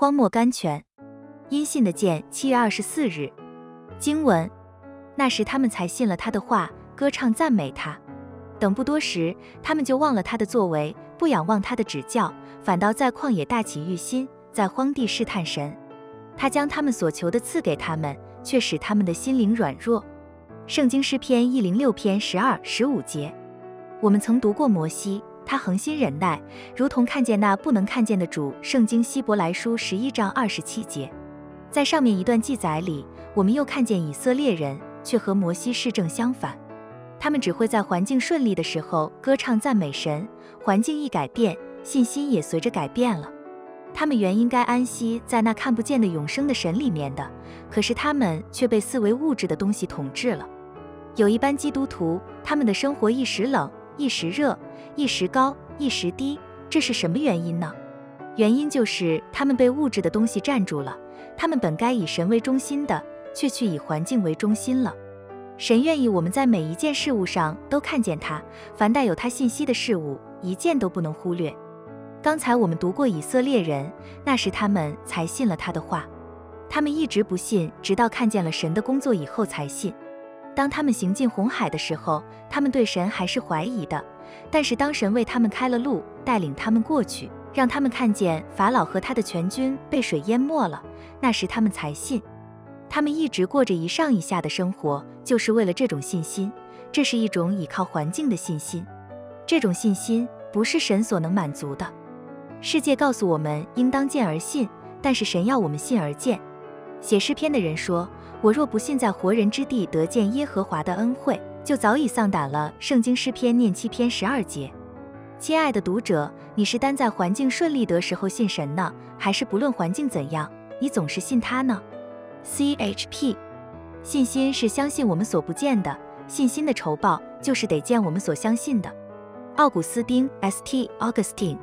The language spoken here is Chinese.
荒漠甘泉。因信的见，七月二十四日。经文：那时他们才信了他的话，歌唱赞美他。等不多时，他们就忘了他的作为，不仰望他的指教，反倒在旷野大起欲心，在荒地试探神。他将他们所求的赐给他们，却使他们的心灵软弱。圣经诗篇一零六篇十二十五节。我们曾读过摩西，他恒心忍耐，如同看见那不能看见的主。圣经希伯来书十一章二十七节。在上面一段记载里，我们又看见以色列人却和摩西是正相反。他们只会在环境顺利的时候歌唱赞美神，环境一改变，信心也随着改变了。他们原应该安息在那看不见的永生的神里面的，可是他们却被四维物质的东西统治了。有一班基督徒，他们的生活一时冷，一时热，一时高，一时低，这是什么原因呢？原因就是他们被物质的东西占住了，他们本该以神为中心的，却去以环境为中心了。神愿意我们在每一件事物上都看见他，凡带有他信息的事物，一件都不能忽略。刚才我们读过以色列人，那时他们才信了他的话，他们一直不信，直到看见了神的工作以后才信。当他们行进红海的时候，他们对神还是怀疑的，但是当神为他们开了路，带领他们过去，让他们看见法老和他的全军被水淹没了，那时他们才信。他们一直过着一上一下的生活，就是为了这种信心。这是一种依靠环境的信心，这种信心不是神所能满足的。世界告诉我们应当见而信，但是神要我们信而见。写诗篇的人说：“我若不信在活人之地得见耶和华的恩惠，就早已丧胆了。”圣经诗篇念七篇十二节。亲爱的读者，你是单在环境顺利得时候信神呢，还是不论环境怎样，你总是信他呢？CHP，信心是相信我们所不见的，信心的酬报就是得见我们所相信的。奥古斯丁 （St. Augustine）